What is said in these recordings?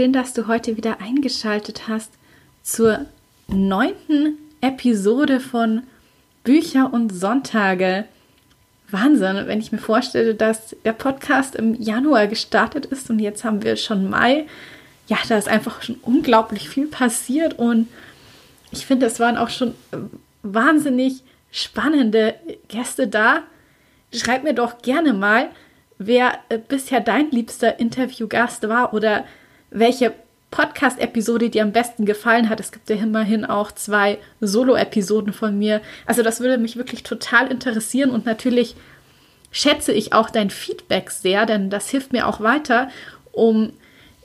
Schön, dass du heute wieder eingeschaltet hast zur neunten Episode von Bücher und Sonntage. Wahnsinn, wenn ich mir vorstelle, dass der Podcast im Januar gestartet ist und jetzt haben wir schon Mai. Ja, da ist einfach schon unglaublich viel passiert und ich finde, es waren auch schon wahnsinnig spannende Gäste da. Schreib mir doch gerne mal, wer äh, bisher dein liebster Interviewgast war oder welche Podcast-Episode dir am besten gefallen hat. Es gibt ja immerhin auch zwei Solo-Episoden von mir. Also das würde mich wirklich total interessieren und natürlich schätze ich auch dein Feedback sehr, denn das hilft mir auch weiter, um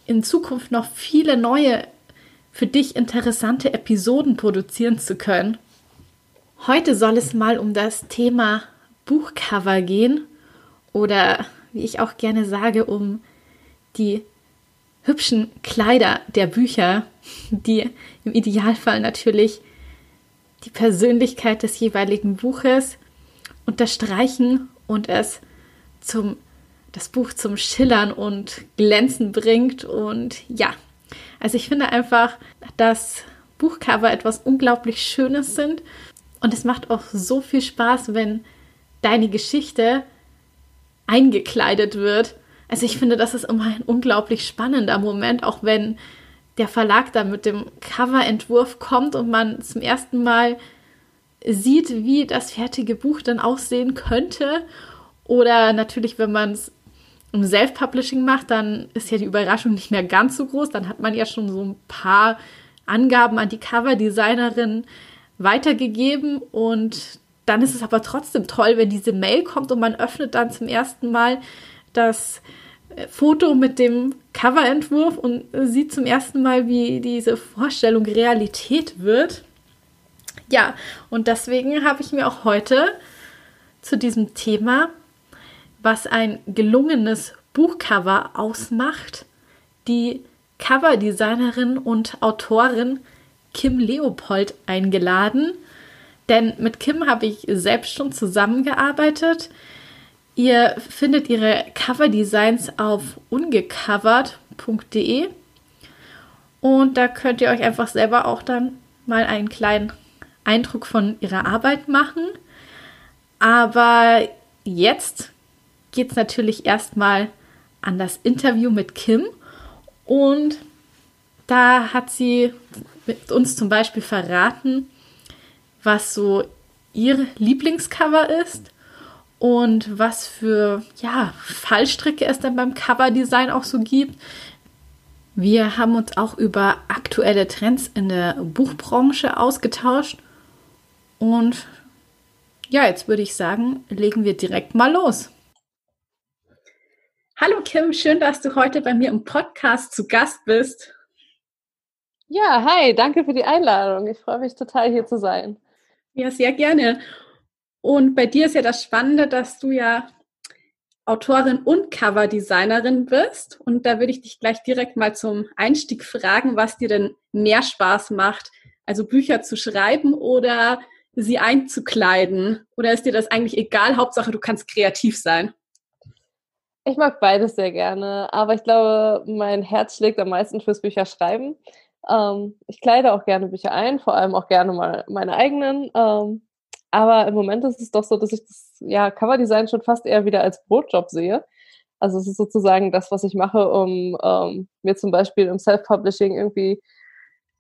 in Zukunft noch viele neue für dich interessante Episoden produzieren zu können. Heute soll es mal um das Thema Buchcover gehen oder wie ich auch gerne sage, um die hübschen Kleider der Bücher, die im Idealfall natürlich die Persönlichkeit des jeweiligen Buches unterstreichen und es zum das Buch zum Schillern und Glänzen bringt und ja, also ich finde einfach, dass Buchcover etwas unglaublich Schönes sind und es macht auch so viel Spaß, wenn deine Geschichte eingekleidet wird. Also ich finde, das ist immer ein unglaublich spannender Moment, auch wenn der Verlag dann mit dem Coverentwurf kommt und man zum ersten Mal sieht, wie das fertige Buch dann aussehen könnte. Oder natürlich, wenn man es im Self-Publishing macht, dann ist ja die Überraschung nicht mehr ganz so groß. Dann hat man ja schon so ein paar Angaben an die Coverdesignerin weitergegeben und dann ist es aber trotzdem toll, wenn diese Mail kommt und man öffnet dann zum ersten Mal das äh, Foto mit dem Coverentwurf und sieht zum ersten Mal, wie diese Vorstellung Realität wird. Ja, und deswegen habe ich mir auch heute zu diesem Thema, was ein gelungenes Buchcover ausmacht, die Coverdesignerin und Autorin Kim Leopold eingeladen. Denn mit Kim habe ich selbst schon zusammengearbeitet. Ihr findet ihre Coverdesigns auf ungecovert.de und da könnt ihr euch einfach selber auch dann mal einen kleinen Eindruck von ihrer Arbeit machen. Aber jetzt geht es natürlich erstmal an das Interview mit Kim. Und da hat sie uns zum Beispiel verraten, was so ihr Lieblingscover ist und was für ja, Fallstricke es dann beim Coverdesign auch so gibt. Wir haben uns auch über aktuelle Trends in der Buchbranche ausgetauscht und ja, jetzt würde ich sagen, legen wir direkt mal los. Hallo Kim, schön, dass du heute bei mir im Podcast zu Gast bist. Ja, hi, danke für die Einladung. Ich freue mich total hier zu sein. Ja, sehr gerne. Und bei dir ist ja das Spannende, dass du ja Autorin und Coverdesignerin bist. Und da würde ich dich gleich direkt mal zum Einstieg fragen, was dir denn mehr Spaß macht, also Bücher zu schreiben oder sie einzukleiden? Oder ist dir das eigentlich egal? Hauptsache, du kannst kreativ sein. Ich mag beides sehr gerne, aber ich glaube, mein Herz schlägt am meisten fürs Bücherschreiben. Ähm, ich kleide auch gerne Bücher ein, vor allem auch gerne mal meine eigenen. Ähm, aber im Moment ist es doch so, dass ich das ja, Coverdesign schon fast eher wieder als Brotjob sehe. Also es ist sozusagen das, was ich mache, um ähm, mir zum Beispiel im Self-Publishing irgendwie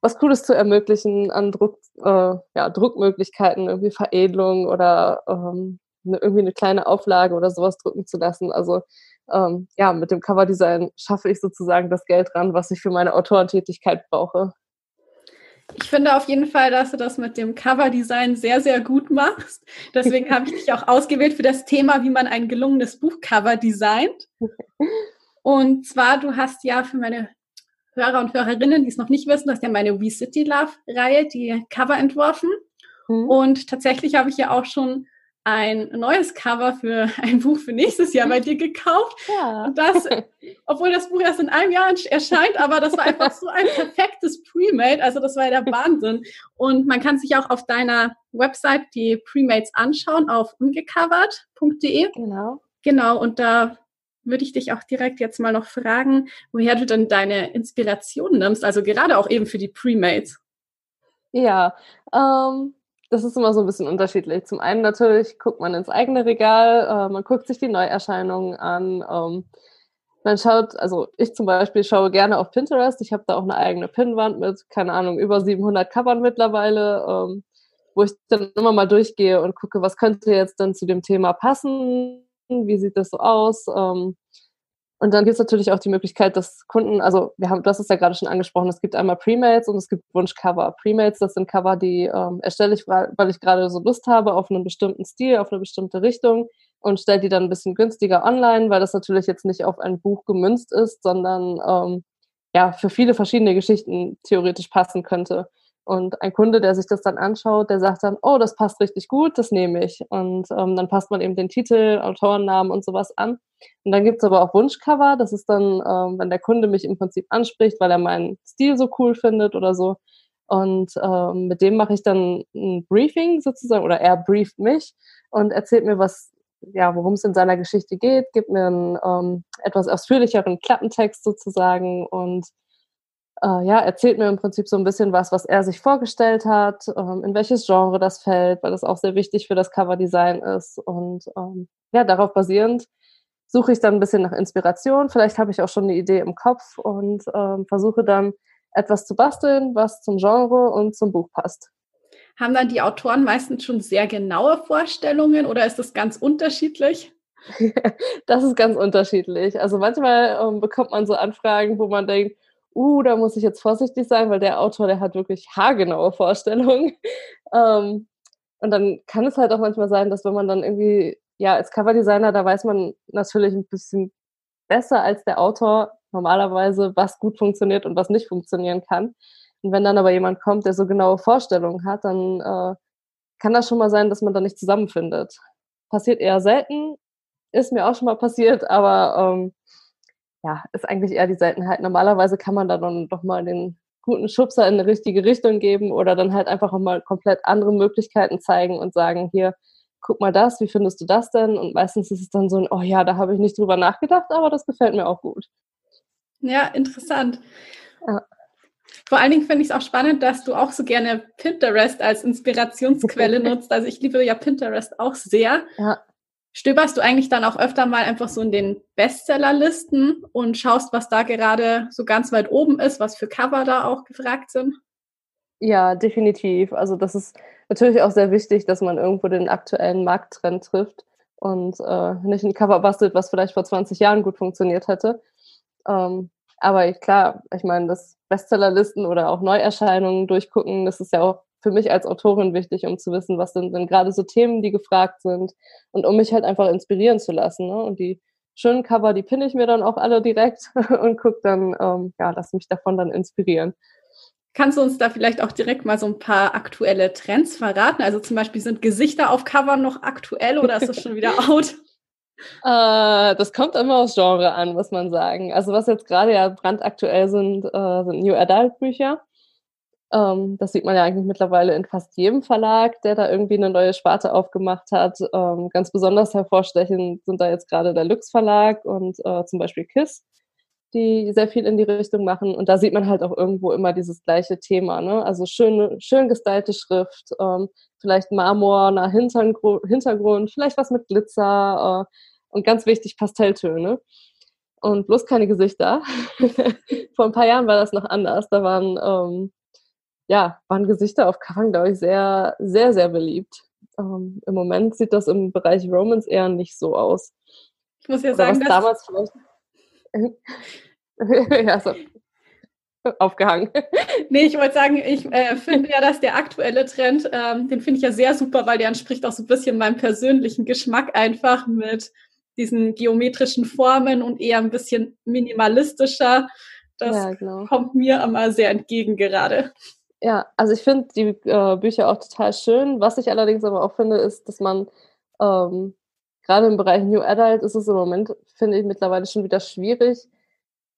was Cooles zu ermöglichen an Druck, äh, ja, Druckmöglichkeiten, irgendwie Veredelung oder ähm, ne, irgendwie eine kleine Auflage oder sowas drucken zu lassen. Also ähm, ja, mit dem Coverdesign schaffe ich sozusagen das Geld ran, was ich für meine Autorentätigkeit brauche. Ich finde auf jeden Fall, dass du das mit dem Coverdesign sehr, sehr gut machst. Deswegen habe ich dich auch ausgewählt für das Thema, wie man ein gelungenes Buchcover designt. Und zwar, du hast ja für meine Hörer und Hörerinnen, die es noch nicht wissen, du hast ja meine We City Love Reihe, die Cover entworfen. Mhm. Und tatsächlich habe ich ja auch schon ein neues Cover für ein Buch für nächstes Jahr bei dir gekauft. Ja. Und das, obwohl das Buch erst in einem Jahr erscheint, aber das war einfach so ein perfektes Pre-Made. Also das war ja der Wahnsinn. Und man kann sich auch auf deiner Website die Pre-Mates anschauen auf ungecovert.de. Genau. Genau. Und da würde ich dich auch direkt jetzt mal noch fragen, woher du denn deine Inspiration nimmst, also gerade auch eben für die Pre-Mates. Ja, ähm, das ist immer so ein bisschen unterschiedlich. Zum einen natürlich guckt man ins eigene Regal, äh, man guckt sich die Neuerscheinungen an. Ähm, man schaut, also ich zum Beispiel schaue gerne auf Pinterest. Ich habe da auch eine eigene Pinwand mit, keine Ahnung, über 700 Covern mittlerweile, ähm, wo ich dann immer mal durchgehe und gucke, was könnte jetzt dann zu dem Thema passen, wie sieht das so aus. Ähm, und dann gibt es natürlich auch die Möglichkeit, dass Kunden, also wir haben, du hast es ja gerade schon angesprochen, es gibt einmal Premates und es gibt Wunschcover. Premates, das sind Cover, die ähm, erstelle ich, weil ich gerade so Lust habe auf einen bestimmten Stil, auf eine bestimmte Richtung und stelle die dann ein bisschen günstiger online, weil das natürlich jetzt nicht auf ein Buch gemünzt ist, sondern ähm, ja für viele verschiedene Geschichten theoretisch passen könnte. Und ein Kunde, der sich das dann anschaut, der sagt dann, oh, das passt richtig gut, das nehme ich. Und ähm, dann passt man eben den Titel, Autorennamen und sowas an. Und dann gibt's aber auch Wunschcover. Das ist dann, ähm, wenn der Kunde mich im Prinzip anspricht, weil er meinen Stil so cool findet oder so. Und ähm, mit dem mache ich dann ein Briefing sozusagen, oder er brieft mich und erzählt mir, was, ja, worum es in seiner Geschichte geht, gibt mir einen ähm, etwas ausführlicheren Klappentext sozusagen und äh, ja, erzählt mir im Prinzip so ein bisschen was, was er sich vorgestellt hat, ähm, in welches Genre das fällt, weil das auch sehr wichtig für das Coverdesign ist. Und ähm, ja, darauf basierend suche ich dann ein bisschen nach Inspiration. Vielleicht habe ich auch schon eine Idee im Kopf und ähm, versuche dann etwas zu basteln, was zum Genre und zum Buch passt. Haben dann die Autoren meistens schon sehr genaue Vorstellungen oder ist das ganz unterschiedlich? das ist ganz unterschiedlich. Also manchmal ähm, bekommt man so Anfragen, wo man denkt, uh, da muss ich jetzt vorsichtig sein, weil der Autor, der hat wirklich haargenaue Vorstellungen. ähm, und dann kann es halt auch manchmal sein, dass wenn man dann irgendwie, ja, als Coverdesigner, da weiß man natürlich ein bisschen besser als der Autor normalerweise, was gut funktioniert und was nicht funktionieren kann. Und wenn dann aber jemand kommt, der so genaue Vorstellungen hat, dann äh, kann das schon mal sein, dass man da nicht zusammenfindet. Passiert eher selten, ist mir auch schon mal passiert, aber ähm, ja, ist eigentlich eher die Seltenheit. Normalerweise kann man da dann doch mal den guten Schubser in eine richtige Richtung geben oder dann halt einfach auch mal komplett andere Möglichkeiten zeigen und sagen, hier, guck mal das, wie findest du das denn? Und meistens ist es dann so ein, oh ja, da habe ich nicht drüber nachgedacht, aber das gefällt mir auch gut. Ja, interessant. Ja. Vor allen Dingen finde ich es auch spannend, dass du auch so gerne Pinterest als Inspirationsquelle nutzt. Also ich liebe ja Pinterest auch sehr. Ja. Stöberst du eigentlich dann auch öfter mal einfach so in den Bestsellerlisten und schaust, was da gerade so ganz weit oben ist, was für Cover da auch gefragt sind? Ja, definitiv. Also das ist natürlich auch sehr wichtig, dass man irgendwo den aktuellen Markttrend trifft und äh, nicht ein Cover bastelt, was vielleicht vor 20 Jahren gut funktioniert hätte. Ähm, aber klar, ich meine, das Bestsellerlisten oder auch Neuerscheinungen durchgucken, das ist ja auch für mich als Autorin wichtig, um zu wissen, was sind denn gerade so Themen, die gefragt sind und um mich halt einfach inspirieren zu lassen. Ne? Und die schönen Cover, die pinne ich mir dann auch alle direkt und gucke dann, ähm, ja, lass mich davon dann inspirieren. Kannst du uns da vielleicht auch direkt mal so ein paar aktuelle Trends verraten? Also zum Beispiel sind Gesichter auf Covern noch aktuell oder ist das schon wieder out? Äh, das kommt immer aufs Genre an, muss man sagen. Also was jetzt gerade ja brandaktuell sind, äh, sind New Adult Bücher. Ähm, das sieht man ja eigentlich mittlerweile in fast jedem Verlag, der da irgendwie eine neue Sparte aufgemacht hat. Ähm, ganz besonders hervorstechend sind da jetzt gerade der Lux Verlag und äh, zum Beispiel KISS, die sehr viel in die Richtung machen. Und da sieht man halt auch irgendwo immer dieses gleiche Thema. Ne? Also schön, schön gestylte Schrift, ähm, vielleicht marmorner Hintergrund, Hintergrund, vielleicht was mit Glitzer äh, und ganz wichtig Pastelltöne und bloß keine Gesichter. Vor ein paar Jahren war das noch anders. Da waren ähm, ja, waren Gesichter auf Covern, glaube ich, sehr, sehr, sehr beliebt. Ähm, Im Moment sieht das im Bereich Romans eher nicht so aus. Ich muss ja Oder sagen, dass damals vielleicht. ja, so. aufgehangen. Nee, ich wollte sagen, ich äh, finde ja, dass der aktuelle Trend, ähm, den finde ich ja sehr super, weil der entspricht auch so ein bisschen meinem persönlichen Geschmack einfach mit diesen geometrischen Formen und eher ein bisschen minimalistischer. Das ja, genau. kommt mir immer sehr entgegen gerade. Ja, also ich finde die äh, Bücher auch total schön. Was ich allerdings aber auch finde, ist, dass man ähm, gerade im Bereich New Adult ist es im Moment, finde ich, mittlerweile schon wieder schwierig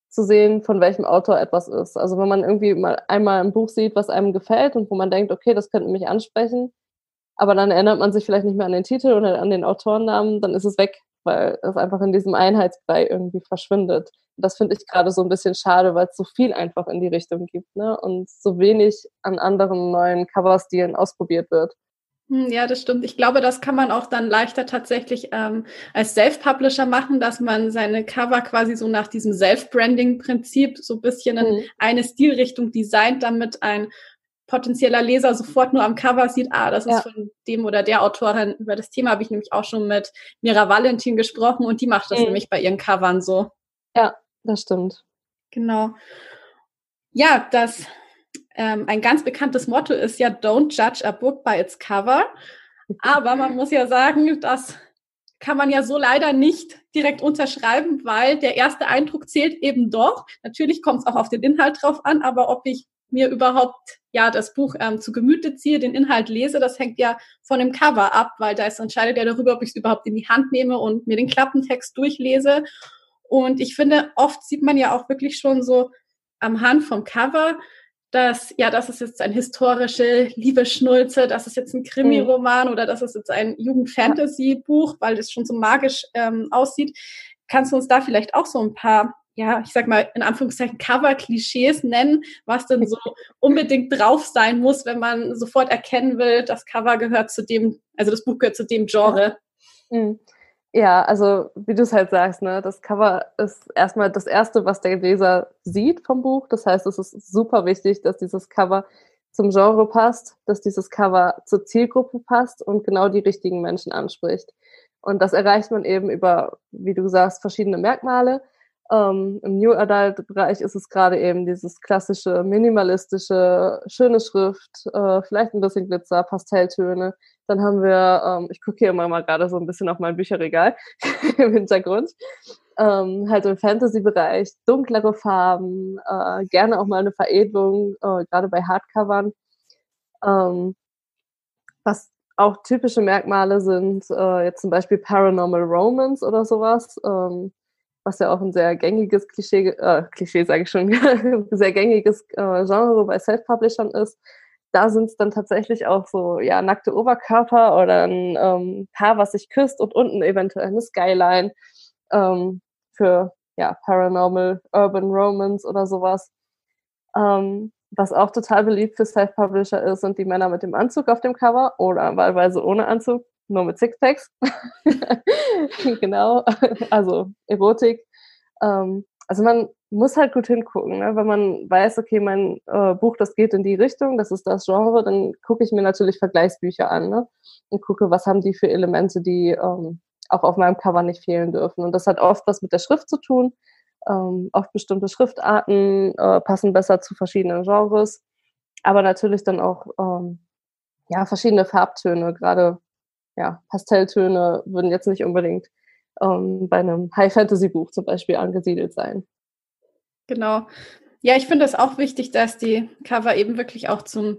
zu sehen, von welchem Autor etwas ist. Also wenn man irgendwie mal einmal ein Buch sieht, was einem gefällt und wo man denkt, okay, das könnte mich ansprechen, aber dann erinnert man sich vielleicht nicht mehr an den Titel oder an den Autorennamen, dann ist es weg, weil es einfach in diesem Einheitsbrei irgendwie verschwindet. Das finde ich gerade so ein bisschen schade, weil es so viel einfach in die Richtung gibt ne? und so wenig an anderen neuen Coverstilen ausprobiert wird. Hm, ja, das stimmt. Ich glaube, das kann man auch dann leichter tatsächlich ähm, als Self-Publisher machen, dass man seine Cover quasi so nach diesem Self-Branding-Prinzip so ein bisschen in mhm. eine Stilrichtung designt, damit ein potenzieller Leser sofort nur am Cover sieht, ah, das ist ja. von dem oder der Autorin. Über das Thema habe ich nämlich auch schon mit Mira Valentin gesprochen und die macht das mhm. nämlich bei ihren Covern so. Ja, das stimmt. Genau. Ja, das ähm, ein ganz bekanntes Motto ist ja Don't judge a book by its cover. Aber man muss ja sagen, das kann man ja so leider nicht direkt unterschreiben, weil der erste Eindruck zählt eben doch. Natürlich kommt es auch auf den Inhalt drauf an, aber ob ich mir überhaupt ja das Buch ähm, zu Gemüte ziehe, den Inhalt lese, das hängt ja von dem Cover ab, weil da entscheidet ja darüber, ob ich es überhaupt in die Hand nehme und mir den Klappentext durchlese. Und ich finde, oft sieht man ja auch wirklich schon so am Hand vom Cover, dass, ja, das ist jetzt ein historische Liebesschnulze, das ist jetzt ein Krimi-Roman oder das ist jetzt ein Jugend-Fantasy-Buch, weil es schon so magisch ähm, aussieht. Kannst du uns da vielleicht auch so ein paar, ja, ich sag mal, in Anführungszeichen Cover-Klischees nennen, was denn so unbedingt drauf sein muss, wenn man sofort erkennen will, das Cover gehört zu dem, also das Buch gehört zu dem Genre? Mhm. Ja, also wie du es halt sagst, ne, das Cover ist erstmal das Erste, was der Leser sieht vom Buch. Das heißt, es ist super wichtig, dass dieses Cover zum Genre passt, dass dieses Cover zur Zielgruppe passt und genau die richtigen Menschen anspricht. Und das erreicht man eben über, wie du sagst, verschiedene Merkmale. Ähm, Im New Adult-Bereich ist es gerade eben dieses klassische, minimalistische, schöne Schrift, äh, vielleicht ein bisschen Glitzer, Pastelltöne. Dann haben wir, ähm, ich gucke hier immer mal gerade so ein bisschen auf mein Bücherregal im Hintergrund. Ähm, halt im Fantasy-Bereich dunklere Farben, äh, gerne auch mal eine Veredelung, äh, gerade bei Hardcovern. Ähm, was auch typische Merkmale sind, äh, jetzt zum Beispiel Paranormal Romance oder sowas. Was ja auch ein sehr gängiges Klischee, äh, Klischee sage ich schon, sehr gängiges äh, Genre bei Self-Publishern ist. Da sind es dann tatsächlich auch so, ja, nackte Oberkörper oder ein ähm, Paar, was sich küsst und unten eventuell eine Skyline ähm, für, ja, Paranormal Urban Romance oder sowas. Ähm, was auch total beliebt für Self-Publisher ist, sind die Männer mit dem Anzug auf dem Cover oder wahlweise ohne Anzug nur mit Sixpacks. genau, also Erotik. Ähm, also man muss halt gut hingucken, ne? wenn man weiß, okay, mein äh, Buch, das geht in die Richtung, das ist das Genre, dann gucke ich mir natürlich Vergleichsbücher an ne? und gucke, was haben die für Elemente, die ähm, auch auf meinem Cover nicht fehlen dürfen. Und das hat oft was mit der Schrift zu tun. Ähm, oft bestimmte Schriftarten äh, passen besser zu verschiedenen Genres, aber natürlich dann auch ähm, ja verschiedene Farbtöne, gerade ja, Pastelltöne würden jetzt nicht unbedingt ähm, bei einem High-Fantasy-Buch zum Beispiel angesiedelt sein. Genau. Ja, ich finde es auch wichtig, dass die Cover eben wirklich auch zum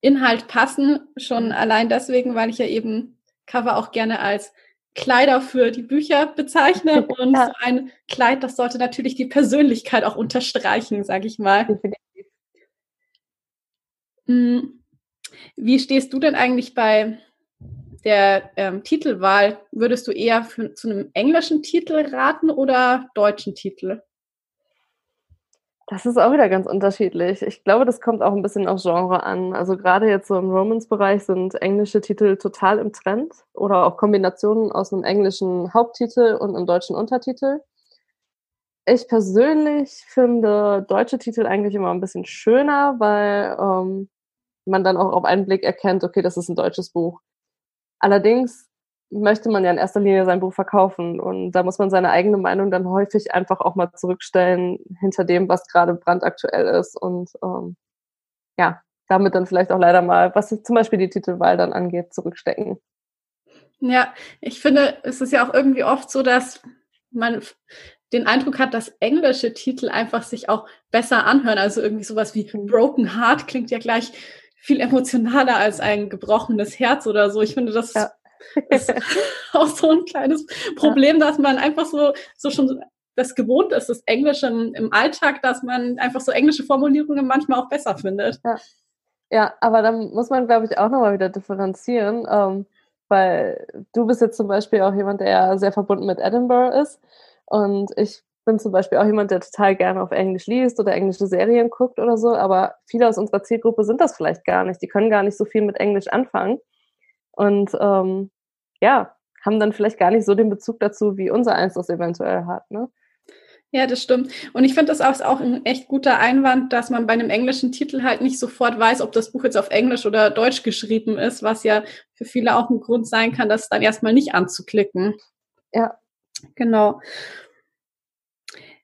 Inhalt passen. Schon allein deswegen, weil ich ja eben Cover auch gerne als Kleider für die Bücher bezeichne. Und ja. so ein Kleid, das sollte natürlich die Persönlichkeit auch unterstreichen, sage ich mal. Hm. Wie stehst du denn eigentlich bei der ähm, Titelwahl, würdest du eher für, zu einem englischen Titel raten oder deutschen Titel? Das ist auch wieder ganz unterschiedlich. Ich glaube, das kommt auch ein bisschen auf Genre an. Also gerade jetzt so im Romance-Bereich sind englische Titel total im Trend oder auch Kombinationen aus einem englischen Haupttitel und einem deutschen Untertitel. Ich persönlich finde deutsche Titel eigentlich immer ein bisschen schöner, weil ähm, man dann auch auf einen Blick erkennt, okay, das ist ein deutsches Buch. Allerdings möchte man ja in erster Linie sein Buch verkaufen und da muss man seine eigene Meinung dann häufig einfach auch mal zurückstellen hinter dem, was gerade brandaktuell ist und ähm, ja, damit dann vielleicht auch leider mal, was zum Beispiel die Titelwahl dann angeht, zurückstecken. Ja, ich finde, es ist ja auch irgendwie oft so, dass man den Eindruck hat, dass englische Titel einfach sich auch besser anhören. Also irgendwie sowas wie mhm. Broken Heart klingt ja gleich viel emotionaler als ein gebrochenes Herz oder so. Ich finde, das ja. ist auch so ein kleines Problem, ja. dass man einfach so, so schon das gewohnt ist, das Englische im Alltag, dass man einfach so englische Formulierungen manchmal auch besser findet. Ja, ja aber dann muss man, glaube ich, auch nochmal wieder differenzieren, ähm, weil du bist jetzt zum Beispiel auch jemand, der sehr verbunden mit Edinburgh ist und ich bin zum Beispiel auch jemand, der total gerne auf Englisch liest oder englische Serien guckt oder so, aber viele aus unserer Zielgruppe sind das vielleicht gar nicht. Die können gar nicht so viel mit Englisch anfangen und ähm, ja, haben dann vielleicht gar nicht so den Bezug dazu, wie unser eins das eventuell hat. Ne? Ja, das stimmt. Und ich finde das auch ein echt guter Einwand, dass man bei einem englischen Titel halt nicht sofort weiß, ob das Buch jetzt auf Englisch oder Deutsch geschrieben ist, was ja für viele auch ein Grund sein kann, das dann erstmal nicht anzuklicken. Ja. Genau.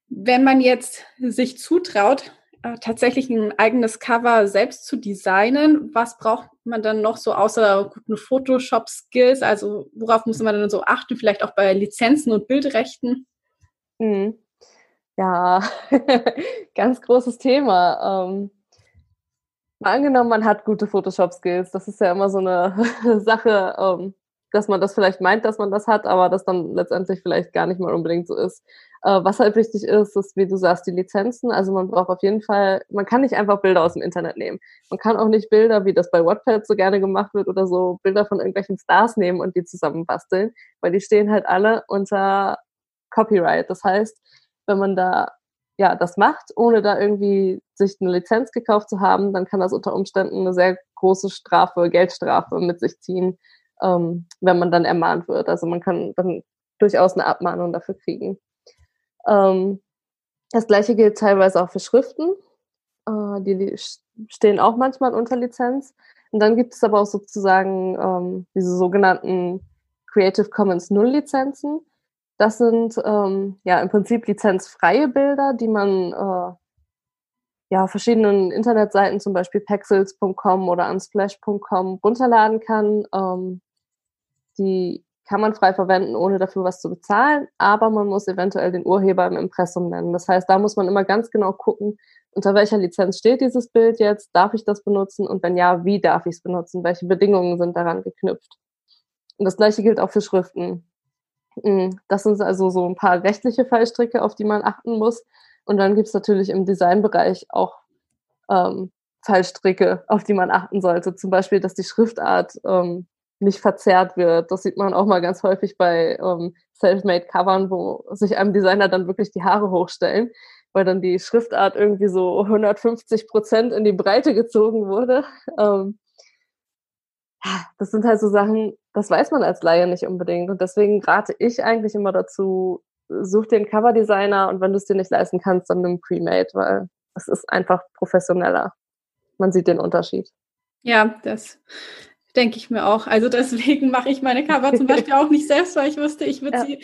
Wenn man jetzt sich zutraut, äh, tatsächlich ein eigenes Cover selbst zu designen, was braucht man dann noch so außer guten Photoshop-Skills? Also worauf muss man dann so achten? Vielleicht auch bei Lizenzen und Bildrechten? Mhm. Ja, ganz großes Thema. Ähm, mal angenommen, man hat gute Photoshop-Skills. Das ist ja immer so eine Sache, ähm, dass man das vielleicht meint, dass man das hat, aber das dann letztendlich vielleicht gar nicht mal unbedingt so ist. Was halt wichtig ist, ist, wie du sagst, die Lizenzen. Also man braucht auf jeden Fall, man kann nicht einfach Bilder aus dem Internet nehmen. Man kann auch nicht Bilder, wie das bei Wattpad so gerne gemacht wird oder so, Bilder von irgendwelchen Stars nehmen und die zusammenbasteln, weil die stehen halt alle unter Copyright. Das heißt, wenn man da ja das macht, ohne da irgendwie sich eine Lizenz gekauft zu haben, dann kann das unter Umständen eine sehr große Strafe, Geldstrafe mit sich ziehen, ähm, wenn man dann ermahnt wird. Also man kann dann durchaus eine Abmahnung dafür kriegen. Ähm, das gleiche gilt teilweise auch für Schriften. Äh, die stehen auch manchmal unter Lizenz. Und dann gibt es aber auch sozusagen ähm, diese sogenannten Creative Commons Null Lizenzen. Das sind ähm, ja im Prinzip lizenzfreie Bilder, die man äh, ja verschiedenen Internetseiten, zum Beispiel pexels.com oder unsplash.com, runterladen kann. Ähm, die kann man frei verwenden, ohne dafür was zu bezahlen, aber man muss eventuell den Urheber im Impressum nennen. Das heißt, da muss man immer ganz genau gucken, unter welcher Lizenz steht dieses Bild jetzt, darf ich das benutzen und wenn ja, wie darf ich es benutzen, welche Bedingungen sind daran geknüpft. Und das gleiche gilt auch für Schriften. Hm, das sind also so ein paar rechtliche Fallstricke, auf die man achten muss. Und dann gibt es natürlich im Designbereich auch ähm, Fallstricke, auf die man achten sollte. Zum Beispiel, dass die Schriftart ähm, nicht verzerrt wird. Das sieht man auch mal ganz häufig bei ähm, Selfmade-Covern, wo sich einem Designer dann wirklich die Haare hochstellen, weil dann die Schriftart irgendwie so 150 Prozent in die Breite gezogen wurde. Ähm, das sind halt so Sachen, das weiß man als Laie nicht unbedingt. Und deswegen rate ich eigentlich immer dazu, such dir einen Coverdesigner und wenn du es dir nicht leisten kannst, dann nimm Pre-Made, weil es ist einfach professioneller. Man sieht den Unterschied. Ja, das denke ich mir auch. Also deswegen mache ich meine Cover zum Beispiel auch nicht selbst, weil ich wusste, ich würde ja. sie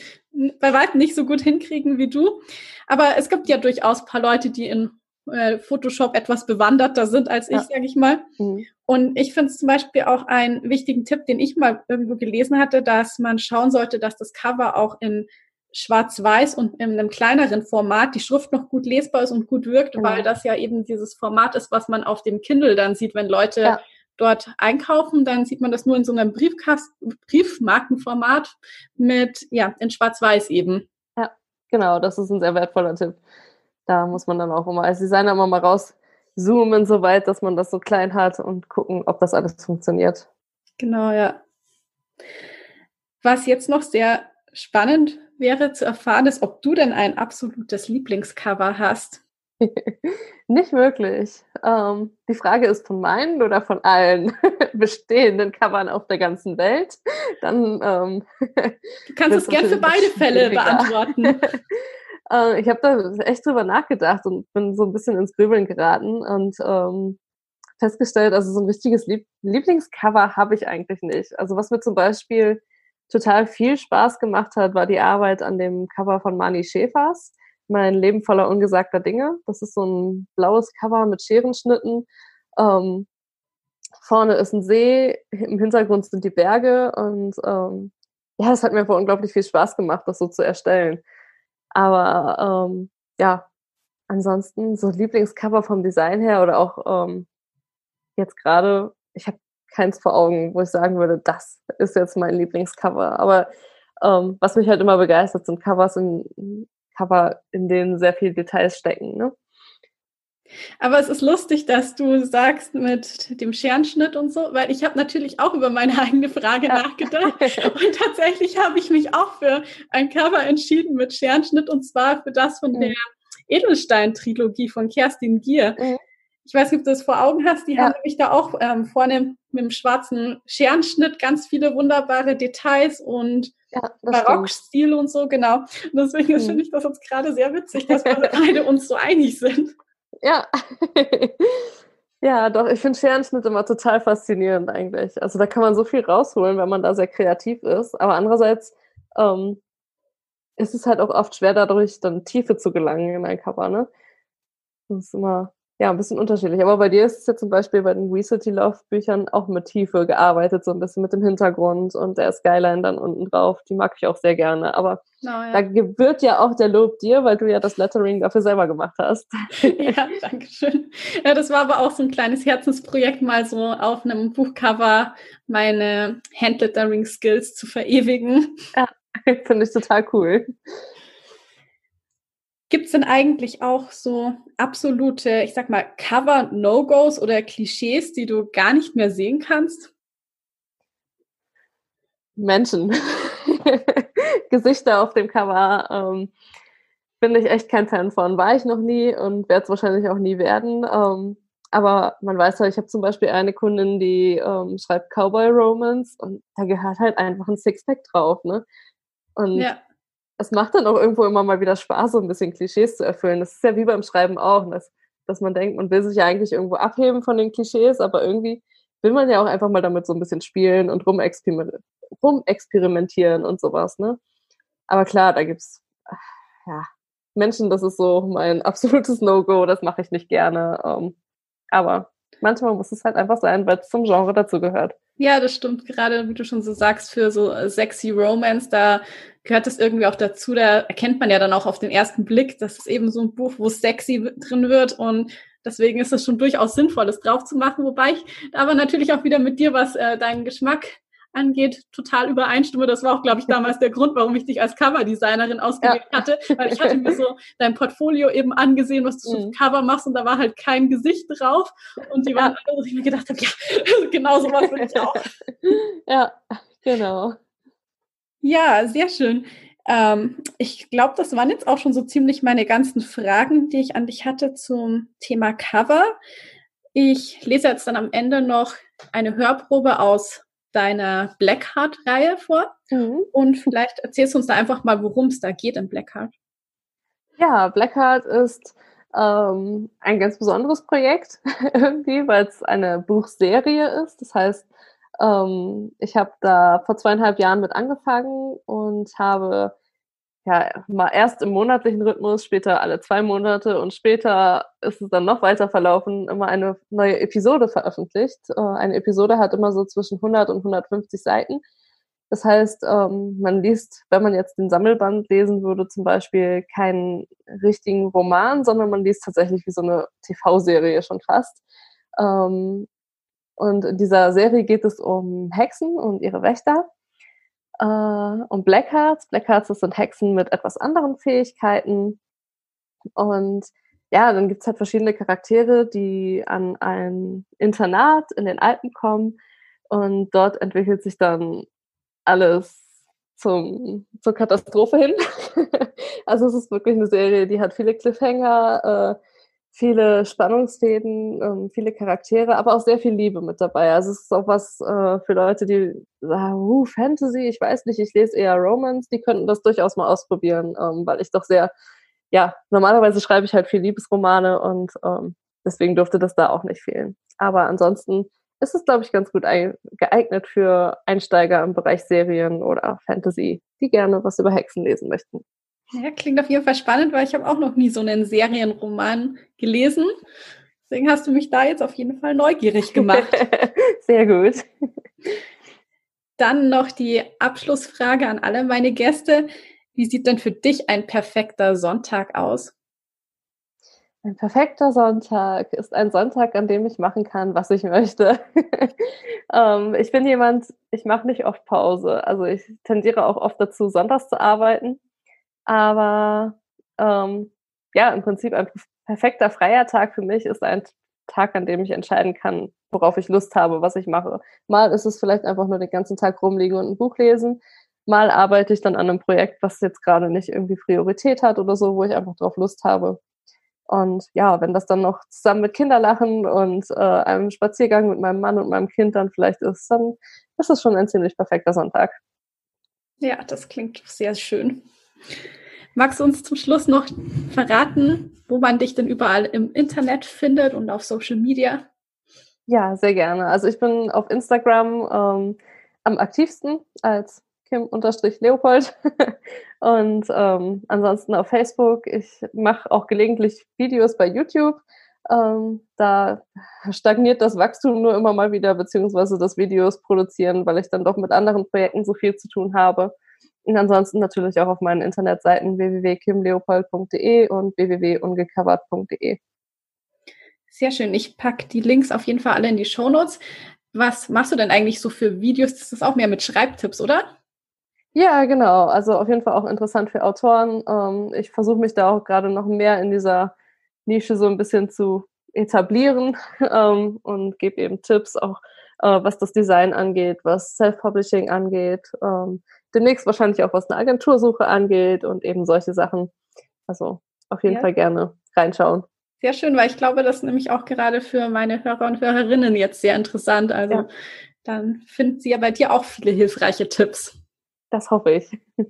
bei weitem nicht so gut hinkriegen wie du. Aber es gibt ja durchaus ein paar Leute, die in äh, Photoshop etwas bewanderter sind als ich, ja. sage ich mal. Mhm. Und ich finde es zum Beispiel auch einen wichtigen Tipp, den ich mal irgendwo gelesen hatte, dass man schauen sollte, dass das Cover auch in schwarz-weiß und in einem kleineren Format die Schrift noch gut lesbar ist und gut wirkt, mhm. weil das ja eben dieses Format ist, was man auf dem Kindle dann sieht, wenn Leute ja. Dort einkaufen, dann sieht man das nur in so einem Briefkast Briefmarkenformat mit, ja, in schwarz-weiß eben. Ja, genau, das ist ein sehr wertvoller Tipp da muss man dann auch immer als Designer immer mal rauszoomen, so weit, dass man das so klein hat und gucken, ob das alles funktioniert. Genau, ja. Was jetzt noch sehr spannend wäre zu erfahren, ist, ob du denn ein absolutes Lieblingscover hast. Nicht wirklich. Ähm, die Frage ist von meinen oder von allen bestehenden Covern auf der ganzen Welt. Dann ähm, du kannst es gerne für beide Fälle beantworten. Äh, ich habe da echt drüber nachgedacht und bin so ein bisschen ins Grübeln geraten und ähm, festgestellt, also so ein richtiges Lieb Lieblingscover habe ich eigentlich nicht. Also was mir zum Beispiel total viel Spaß gemacht hat, war die Arbeit an dem Cover von Mani Schäfers. Mein Leben voller ungesagter Dinge. Das ist so ein blaues Cover mit Scherenschnitten. Ähm, vorne ist ein See, im Hintergrund sind die Berge und ähm, ja, es hat mir einfach unglaublich viel Spaß gemacht, das so zu erstellen. Aber ähm, ja, ansonsten so Lieblingscover vom Design her oder auch ähm, jetzt gerade, ich habe keins vor Augen, wo ich sagen würde, das ist jetzt mein Lieblingscover. Aber ähm, was mich halt immer begeistert, sind Covers in Cover, in denen sehr viele Details stecken. Ne? Aber es ist lustig, dass du sagst mit dem Scherenschnitt und so, weil ich habe natürlich auch über meine eigene Frage ja. nachgedacht und tatsächlich habe ich mich auch für ein Cover entschieden mit Scherenschnitt und zwar für das von mhm. der Edelstein-Trilogie von Kerstin Gier. Mhm. Ich weiß nicht, ob du das vor Augen hast. Die ja. haben nämlich da auch ähm, vorne mit dem schwarzen Scherenschnitt ganz viele wunderbare Details und ja, Barockstil und so, genau. Und deswegen mhm. finde ich das jetzt gerade sehr witzig, dass wir beide uns so einig sind. Ja. ja, doch, ich finde Scherenschnitt immer total faszinierend eigentlich. Also da kann man so viel rausholen, wenn man da sehr kreativ ist. Aber andererseits ähm, ist es halt auch oft schwer, dadurch dann Tiefe zu gelangen in ein Cover, ne? Das ist immer ja, ein bisschen unterschiedlich. Aber bei dir ist es ja zum Beispiel bei den We City Love Büchern auch mit Tiefe gearbeitet, so ein bisschen mit dem Hintergrund und der Skyline dann unten drauf. Die mag ich auch sehr gerne. Aber oh, ja. da gebührt ja auch der Lob dir, weil du ja das Lettering dafür selber gemacht hast. Ja, danke schön. Ja, das war aber auch so ein kleines Herzensprojekt, mal so auf einem Buchcover meine Handlettering-Skills zu verewigen. Ja, finde ich total cool. Gibt es denn eigentlich auch so absolute, ich sag mal, Cover-No-Gos oder Klischees, die du gar nicht mehr sehen kannst? Menschen. Gesichter auf dem Cover ähm, bin ich echt kein Fan von. War ich noch nie und werde es wahrscheinlich auch nie werden. Ähm, aber man weiß halt, ich habe zum Beispiel eine Kundin, die ähm, schreibt Cowboy Romance und da gehört halt einfach ein Sixpack drauf, ne? Und ja es macht dann auch irgendwo immer mal wieder Spaß, so ein bisschen Klischees zu erfüllen. Das ist ja wie beim Schreiben auch, dass, dass man denkt, man will sich ja eigentlich irgendwo abheben von den Klischees, aber irgendwie will man ja auch einfach mal damit so ein bisschen spielen und rumexperimentieren und sowas, ne? Aber klar, da gibt's ja Menschen, das ist so mein absolutes No-Go, das mache ich nicht gerne. Ähm, aber manchmal muss es halt einfach sein, weil es zum Genre dazugehört. Ja, das stimmt. Gerade wie du schon so sagst, für so äh, sexy Romance, da gehört das irgendwie auch dazu. Da erkennt man ja dann auch auf den ersten Blick, dass es eben so ein Buch, wo sexy drin wird und deswegen ist es schon durchaus sinnvoll, das drauf zu machen. Wobei ich aber natürlich auch wieder mit dir, was äh, deinen Geschmack angeht, total übereinstimme. Das war auch, glaube ich, damals der Grund, warum ich dich als Coverdesignerin ausgewählt ja. hatte, weil ich hatte mir so dein Portfolio eben angesehen, was du mhm. so Cover machst und da war halt kein Gesicht drauf und die waren alle, wo ich mir gedacht habe, ja, genau sowas will ich auch. Ja, genau. Ja, sehr schön. Ähm, ich glaube, das waren jetzt auch schon so ziemlich meine ganzen Fragen, die ich an dich hatte zum Thema Cover. Ich lese jetzt dann am Ende noch eine Hörprobe aus deiner Blackheart-Reihe vor. Mhm. Und vielleicht erzählst du uns da einfach mal, worum es da geht in Blackheart. Ja, Blackheart ist ähm, ein ganz besonderes Projekt irgendwie, weil es eine Buchserie ist. Das heißt, ähm, ich habe da vor zweieinhalb Jahren mit angefangen und habe ja, mal erst im monatlichen Rhythmus, später alle zwei Monate und später ist es dann noch weiter verlaufen, immer eine neue Episode veröffentlicht. Äh, eine Episode hat immer so zwischen 100 und 150 Seiten. Das heißt, ähm, man liest, wenn man jetzt den Sammelband lesen würde, zum Beispiel keinen richtigen Roman, sondern man liest tatsächlich wie so eine TV-Serie schon fast. Ähm, und in dieser Serie geht es um Hexen und ihre Wächter äh, und Blackhearts. Blackhearts, das sind Hexen mit etwas anderen Fähigkeiten. Und ja, dann gibt's halt verschiedene Charaktere, die an ein Internat in den Alpen kommen. Und dort entwickelt sich dann alles zum, zur Katastrophe hin. also es ist wirklich eine Serie, die hat viele Cliffhanger, äh, viele Spannungsfäden, ähm, viele Charaktere, aber auch sehr viel Liebe mit dabei. Also es ist auch was äh, für Leute, die sagen, uh, Fantasy, ich weiß nicht, ich lese eher Romance, die könnten das durchaus mal ausprobieren, ähm, weil ich doch sehr, ja, normalerweise schreibe ich halt viel Liebesromane und ähm, deswegen durfte das da auch nicht fehlen. Aber ansonsten ist es, glaube ich, ganz gut geeignet für Einsteiger im Bereich Serien oder Fantasy, die gerne was über Hexen lesen möchten. Ja, klingt auf jeden Fall spannend, weil ich habe auch noch nie so einen Serienroman gelesen. Deswegen hast du mich da jetzt auf jeden Fall neugierig gemacht. Sehr gut. Dann noch die Abschlussfrage an alle meine Gäste. Wie sieht denn für dich ein perfekter Sonntag aus? Ein perfekter Sonntag ist ein Sonntag, an dem ich machen kann, was ich möchte. ähm, ich bin jemand, ich mache nicht oft Pause. Also ich tendiere auch oft dazu, sonntags zu arbeiten. Aber ähm, ja, im Prinzip ein perfekter freier Tag für mich ist ein Tag, an dem ich entscheiden kann, worauf ich Lust habe, was ich mache. Mal ist es vielleicht einfach nur den ganzen Tag rumliegen und ein Buch lesen. Mal arbeite ich dann an einem Projekt, was jetzt gerade nicht irgendwie Priorität hat oder so, wo ich einfach drauf Lust habe. Und ja, wenn das dann noch zusammen mit Kinderlachen und äh, einem Spaziergang mit meinem Mann und meinem Kind dann vielleicht ist, dann ist es schon ein ziemlich perfekter Sonntag. Ja, das klingt sehr schön. Magst du uns zum Schluss noch verraten, wo man dich denn überall im Internet findet und auf Social Media? Ja, sehr gerne. Also ich bin auf Instagram ähm, am aktivsten als Kim-Leopold. und ähm, ansonsten auf Facebook. Ich mache auch gelegentlich Videos bei YouTube. Ähm, da stagniert das Wachstum nur immer mal wieder, beziehungsweise das Videos produzieren, weil ich dann doch mit anderen Projekten so viel zu tun habe. Und ansonsten natürlich auch auf meinen Internetseiten www.kimleopold.de und www.ungecovert.de. Sehr schön. Ich packe die Links auf jeden Fall alle in die Shownotes. Was machst du denn eigentlich so für Videos? Das ist auch mehr mit Schreibtipps, oder? Ja, genau. Also auf jeden Fall auch interessant für Autoren. Ähm, ich versuche mich da auch gerade noch mehr in dieser Nische so ein bisschen zu etablieren ähm, und gebe eben Tipps, auch äh, was das Design angeht, was Self-Publishing angeht, ähm, demnächst wahrscheinlich auch was eine Agentursuche angeht und eben solche Sachen. Also auf jeden ja. Fall gerne reinschauen. Sehr schön, weil ich glaube, das ist nämlich auch gerade für meine Hörer und Hörerinnen jetzt sehr interessant. Also ja. dann finden sie ja bei dir auch viele hilfreiche Tipps. Das hoffe ich.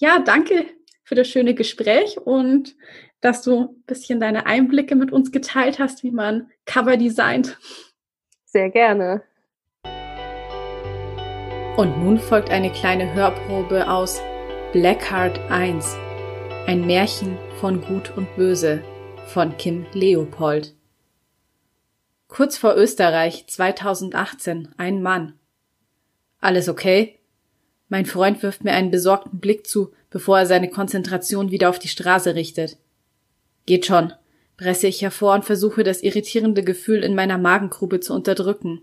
Ja, danke für das schöne Gespräch und dass du ein bisschen deine Einblicke mit uns geteilt hast, wie man Cover designt. Sehr gerne. Und nun folgt eine kleine Hörprobe aus Blackheart 1, ein Märchen von Gut und Böse von Kim Leopold. Kurz vor Österreich 2018 ein Mann. Alles okay? Mein Freund wirft mir einen besorgten Blick zu, bevor er seine Konzentration wieder auf die Straße richtet. Geht schon, presse ich hervor und versuche das irritierende Gefühl in meiner Magengrube zu unterdrücken.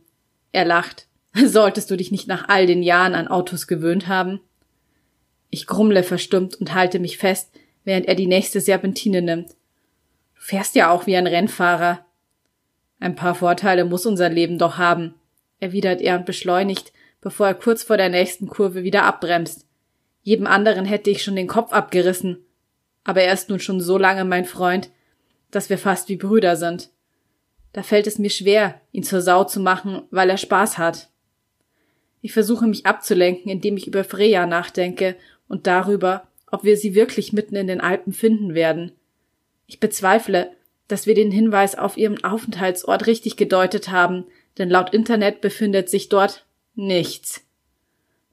Er lacht. Solltest du dich nicht nach all den Jahren an Autos gewöhnt haben? Ich grummle verstummt und halte mich fest, während er die nächste Serpentine nimmt. Du fährst ja auch wie ein Rennfahrer. Ein paar Vorteile muss unser Leben doch haben, erwidert er und beschleunigt, bevor er kurz vor der nächsten Kurve wieder abbremst. Jedem anderen hätte ich schon den Kopf abgerissen. Aber er ist nun schon so lange mein Freund, dass wir fast wie Brüder sind. Da fällt es mir schwer, ihn zur Sau zu machen, weil er Spaß hat. Ich versuche mich abzulenken, indem ich über Freya nachdenke und darüber, ob wir sie wirklich mitten in den Alpen finden werden. Ich bezweifle, dass wir den Hinweis auf ihren Aufenthaltsort richtig gedeutet haben, denn laut Internet befindet sich dort Nichts.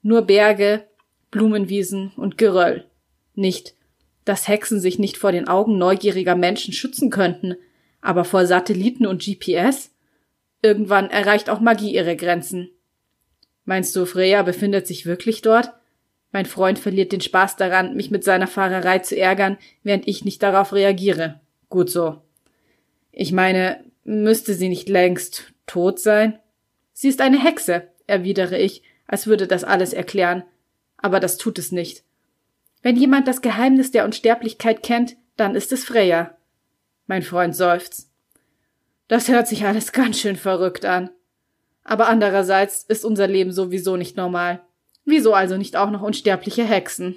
Nur Berge, Blumenwiesen und Geröll. Nicht, dass Hexen sich nicht vor den Augen neugieriger Menschen schützen könnten, aber vor Satelliten und GPS? Irgendwann erreicht auch Magie ihre Grenzen. Meinst du, Freya befindet sich wirklich dort? Mein Freund verliert den Spaß daran, mich mit seiner Fahrerei zu ärgern, während ich nicht darauf reagiere. Gut so. Ich meine, müsste sie nicht längst tot sein? Sie ist eine Hexe, erwidere ich, als würde das alles erklären. Aber das tut es nicht. Wenn jemand das Geheimnis der Unsterblichkeit kennt, dann ist es Freya. Mein Freund seufzt. Das hört sich alles ganz schön verrückt an. Aber andererseits ist unser Leben sowieso nicht normal. Wieso also nicht auch noch unsterbliche Hexen?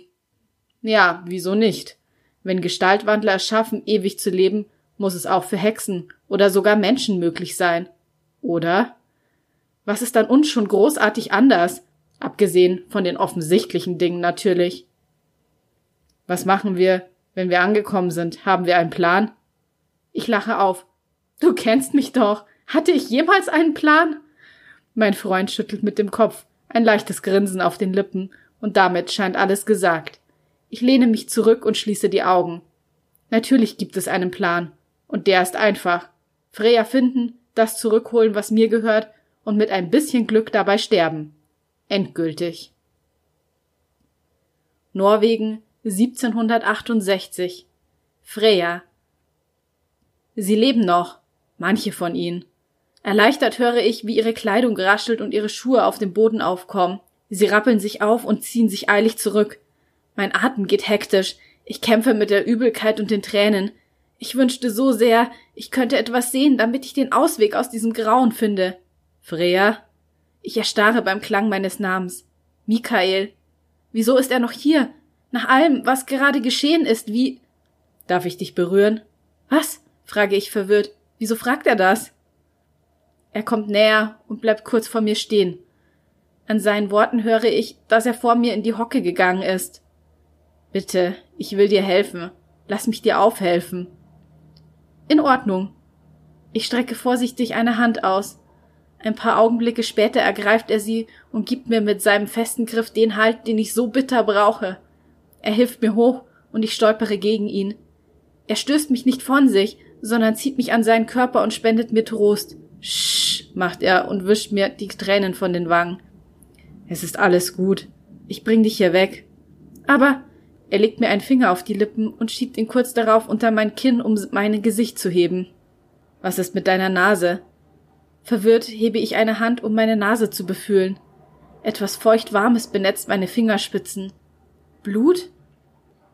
Ja, wieso nicht? Wenn Gestaltwandler es schaffen, ewig zu leben, muss es auch für Hexen oder sogar Menschen möglich sein. Oder? Was ist an uns schon großartig anders? Abgesehen von den offensichtlichen Dingen natürlich. Was machen wir, wenn wir angekommen sind? Haben wir einen Plan? Ich lache auf. Du kennst mich doch. Hatte ich jemals einen Plan? Mein Freund schüttelt mit dem Kopf, ein leichtes Grinsen auf den Lippen, und damit scheint alles gesagt. Ich lehne mich zurück und schließe die Augen. Natürlich gibt es einen Plan, und der ist einfach. Freya finden, das zurückholen, was mir gehört, und mit ein bisschen Glück dabei sterben. Endgültig. Norwegen 1768 Freya Sie leben noch, manche von ihnen. Erleichtert höre ich, wie ihre Kleidung raschelt und ihre Schuhe auf dem Boden aufkommen. Sie rappeln sich auf und ziehen sich eilig zurück. Mein Atem geht hektisch. Ich kämpfe mit der Übelkeit und den Tränen. Ich wünschte so sehr, ich könnte etwas sehen, damit ich den Ausweg aus diesem Grauen finde. Freya? Ich erstarre beim Klang meines Namens. Michael. Wieso ist er noch hier? Nach allem, was gerade geschehen ist, wie. Darf ich dich berühren? Was? frage ich verwirrt. Wieso fragt er das? Er kommt näher und bleibt kurz vor mir stehen. An seinen Worten höre ich, dass er vor mir in die Hocke gegangen ist. Bitte, ich will dir helfen. Lass mich dir aufhelfen. In Ordnung. Ich strecke vorsichtig eine Hand aus. Ein paar Augenblicke später ergreift er sie und gibt mir mit seinem festen Griff den Halt, den ich so bitter brauche. Er hilft mir hoch und ich stolpere gegen ihn. Er stößt mich nicht von sich, sondern zieht mich an seinen Körper und spendet mir Trost. Sch, macht er und wischt mir die Tränen von den Wangen. Es ist alles gut. Ich bring dich hier weg. Aber er legt mir einen Finger auf die Lippen und schiebt ihn kurz darauf unter mein Kinn, um mein Gesicht zu heben. Was ist mit deiner Nase? Verwirrt hebe ich eine Hand, um meine Nase zu befühlen. Etwas feuchtwarmes benetzt meine Fingerspitzen. Blut?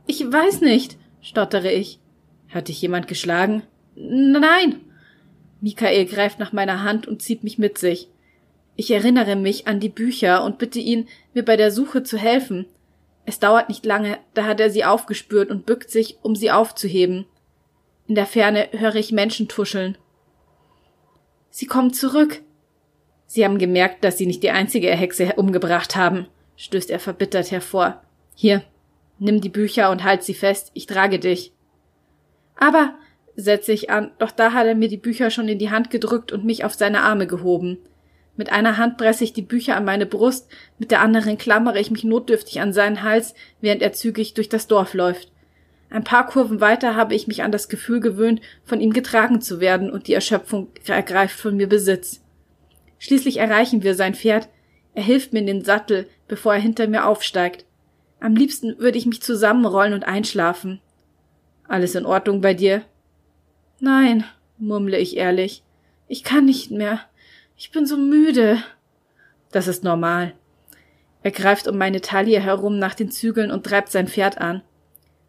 Ich weiß nicht, stottere ich. Hat dich jemand geschlagen? Nein. Michael greift nach meiner Hand und zieht mich mit sich. Ich erinnere mich an die Bücher und bitte ihn, mir bei der Suche zu helfen. Es dauert nicht lange, da hat er sie aufgespürt und bückt sich, um sie aufzuheben. In der Ferne höre ich Menschen tuscheln. Sie kommen zurück. Sie haben gemerkt, dass Sie nicht die einzige Hexe umgebracht haben, stößt er verbittert hervor. Hier, nimm die Bücher und halt sie fest, ich trage dich. Aber setze ich an, doch da hat er mir die Bücher schon in die Hand gedrückt und mich auf seine Arme gehoben. Mit einer Hand presse ich die Bücher an meine Brust, mit der anderen klammere ich mich notdürftig an seinen Hals, während er zügig durch das Dorf läuft. Ein paar Kurven weiter habe ich mich an das Gefühl gewöhnt, von ihm getragen zu werden, und die Erschöpfung ergreift von mir Besitz. Schließlich erreichen wir sein Pferd. Er hilft mir in den Sattel, bevor er hinter mir aufsteigt. Am liebsten würde ich mich zusammenrollen und einschlafen. Alles in Ordnung bei dir? Nein, murmle ich ehrlich. Ich kann nicht mehr. Ich bin so müde. Das ist normal. Er greift um meine Taille herum nach den Zügeln und treibt sein Pferd an.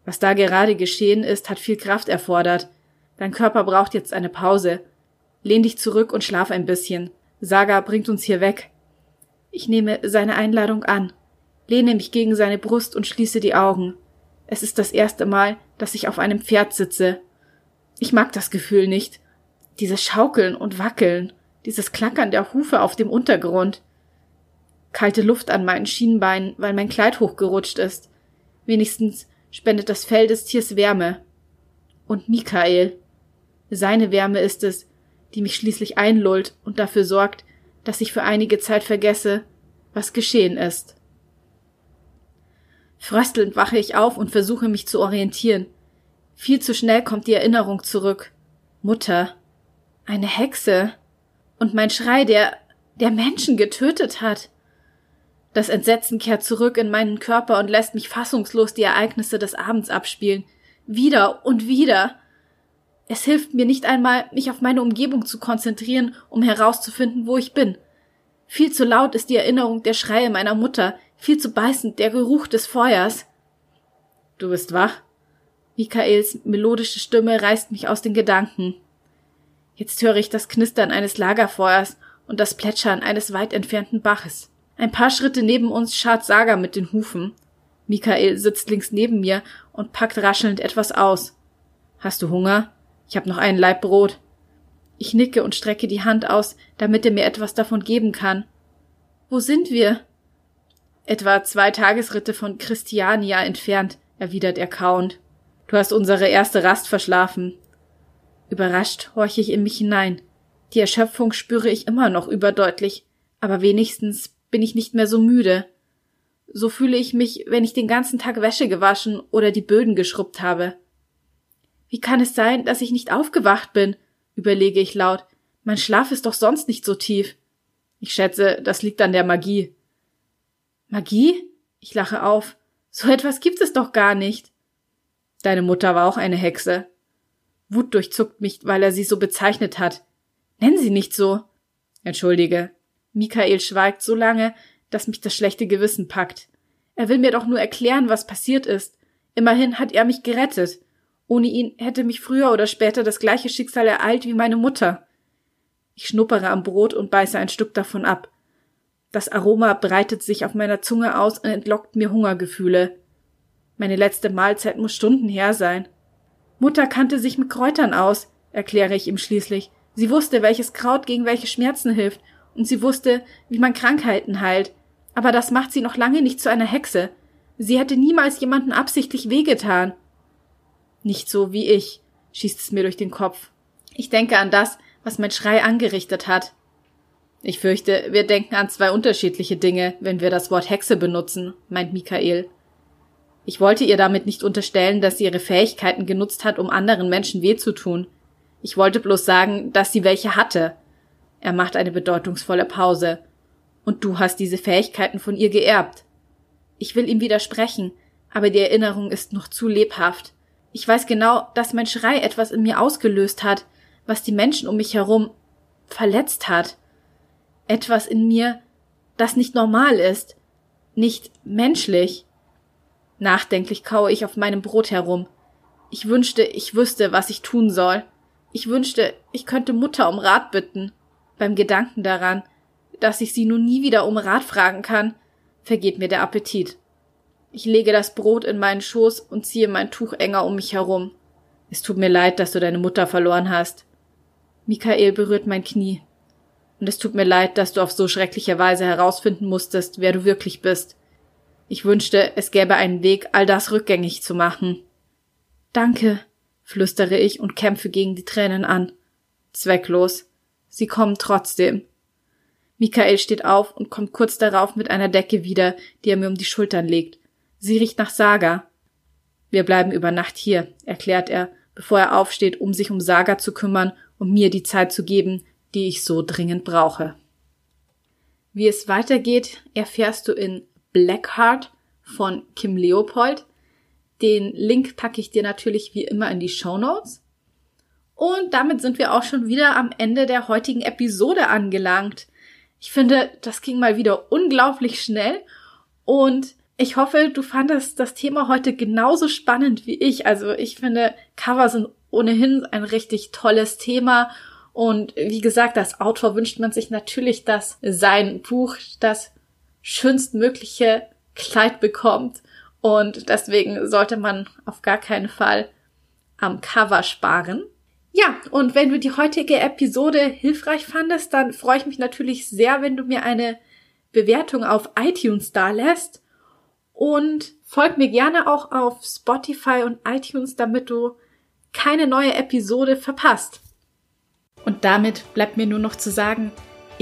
Was da gerade geschehen ist, hat viel Kraft erfordert. Dein Körper braucht jetzt eine Pause. Lehn dich zurück und schlaf ein bisschen. Saga bringt uns hier weg. Ich nehme seine Einladung an, lehne mich gegen seine Brust und schließe die Augen. Es ist das erste Mal, dass ich auf einem Pferd sitze. Ich mag das Gefühl nicht. Dieses Schaukeln und Wackeln, dieses Klackern der Hufe auf dem Untergrund. Kalte Luft an meinen Schienbeinen, weil mein Kleid hochgerutscht ist. Wenigstens spendet das Fell des Tiers Wärme. Und Michael. Seine Wärme ist es, die mich schließlich einlullt und dafür sorgt, dass ich für einige Zeit vergesse, was geschehen ist. Fröstelnd wache ich auf und versuche mich zu orientieren. Viel zu schnell kommt die Erinnerung zurück. Mutter. Eine Hexe. Und mein Schrei, der, der Menschen getötet hat. Das Entsetzen kehrt zurück in meinen Körper und lässt mich fassungslos die Ereignisse des Abends abspielen. Wieder und wieder. Es hilft mir nicht einmal, mich auf meine Umgebung zu konzentrieren, um herauszufinden, wo ich bin. Viel zu laut ist die Erinnerung der Schreie meiner Mutter, viel zu beißend der Geruch des Feuers. Du bist wach? Michaels melodische Stimme reißt mich aus den Gedanken. Jetzt höre ich das Knistern eines Lagerfeuers und das Plätschern eines weit entfernten Baches. Ein paar Schritte neben uns scharrt Saga mit den Hufen. Michael sitzt links neben mir und packt raschelnd etwas aus. Hast du Hunger? Ich habe noch einen Laib Brot. Ich nicke und strecke die Hand aus, damit er mir etwas davon geben kann. Wo sind wir? Etwa zwei Tagesritte von Christiania entfernt, erwidert er kauend. Du hast unsere erste Rast verschlafen. Überrascht horche ich in mich hinein. Die Erschöpfung spüre ich immer noch überdeutlich, aber wenigstens bin ich nicht mehr so müde. So fühle ich mich, wenn ich den ganzen Tag Wäsche gewaschen oder die Böden geschrubbt habe. Wie kann es sein, dass ich nicht aufgewacht bin? überlege ich laut. Mein Schlaf ist doch sonst nicht so tief. Ich schätze, das liegt an der Magie. Magie? Ich lache auf. So etwas gibt es doch gar nicht. Deine Mutter war auch eine Hexe. Wut durchzuckt mich, weil er sie so bezeichnet hat. Nenn sie nicht so. Entschuldige. Michael schweigt so lange, dass mich das schlechte Gewissen packt. Er will mir doch nur erklären, was passiert ist. Immerhin hat er mich gerettet. Ohne ihn hätte mich früher oder später das gleiche Schicksal ereilt wie meine Mutter. Ich schnuppere am Brot und beiße ein Stück davon ab. Das Aroma breitet sich auf meiner Zunge aus und entlockt mir Hungergefühle. Meine letzte Mahlzeit muss Stunden her sein. Mutter kannte sich mit Kräutern aus, erkläre ich ihm schließlich. Sie wusste, welches Kraut gegen welche Schmerzen hilft, und sie wusste, wie man Krankheiten heilt. Aber das macht sie noch lange nicht zu einer Hexe. Sie hätte niemals jemanden absichtlich wehgetan. Nicht so wie ich, schießt es mir durch den Kopf. Ich denke an das, was mein Schrei angerichtet hat. Ich fürchte, wir denken an zwei unterschiedliche Dinge, wenn wir das Wort Hexe benutzen, meint Michael. Ich wollte ihr damit nicht unterstellen, dass sie ihre Fähigkeiten genutzt hat, um anderen Menschen weh zu tun. Ich wollte bloß sagen, dass sie welche hatte. Er macht eine bedeutungsvolle Pause. Und du hast diese Fähigkeiten von ihr geerbt. Ich will ihm widersprechen, aber die Erinnerung ist noch zu lebhaft. Ich weiß genau, dass mein Schrei etwas in mir ausgelöst hat, was die Menschen um mich herum verletzt hat. Etwas in mir, das nicht normal ist, nicht menschlich. Nachdenklich kaue ich auf meinem Brot herum. Ich wünschte, ich wüsste, was ich tun soll. Ich wünschte, ich könnte Mutter um Rat bitten. Beim Gedanken daran, dass ich sie nun nie wieder um Rat fragen kann, vergeht mir der Appetit. Ich lege das Brot in meinen Schoß und ziehe mein Tuch enger um mich herum. Es tut mir leid, dass du deine Mutter verloren hast. Michael berührt mein Knie. Und es tut mir leid, dass du auf so schreckliche Weise herausfinden musstest, wer du wirklich bist. Ich wünschte, es gäbe einen Weg, all das rückgängig zu machen. Danke, flüstere ich und kämpfe gegen die Tränen an. Zwecklos. Sie kommen trotzdem. Michael steht auf und kommt kurz darauf mit einer Decke wieder, die er mir um die Schultern legt. Sie riecht nach Saga. Wir bleiben über Nacht hier, erklärt er, bevor er aufsteht, um sich um Saga zu kümmern und mir die Zeit zu geben, die ich so dringend brauche. Wie es weitergeht, erfährst du in Blackheart von Kim Leopold. Den Link packe ich dir natürlich wie immer in die Show Notes. Und damit sind wir auch schon wieder am Ende der heutigen Episode angelangt. Ich finde, das ging mal wieder unglaublich schnell und ich hoffe, du fandest das Thema heute genauso spannend wie ich. Also ich finde, Cover sind ohnehin ein richtig tolles Thema. Und wie gesagt, als Autor wünscht man sich natürlich, dass sein Buch das schönstmögliche Kleid bekommt. Und deswegen sollte man auf gar keinen Fall am Cover sparen. Ja, und wenn du die heutige Episode hilfreich fandest, dann freue ich mich natürlich sehr, wenn du mir eine Bewertung auf iTunes da lässt. Und folg mir gerne auch auf Spotify und iTunes, damit du keine neue Episode verpasst. Und damit bleibt mir nur noch zu sagen,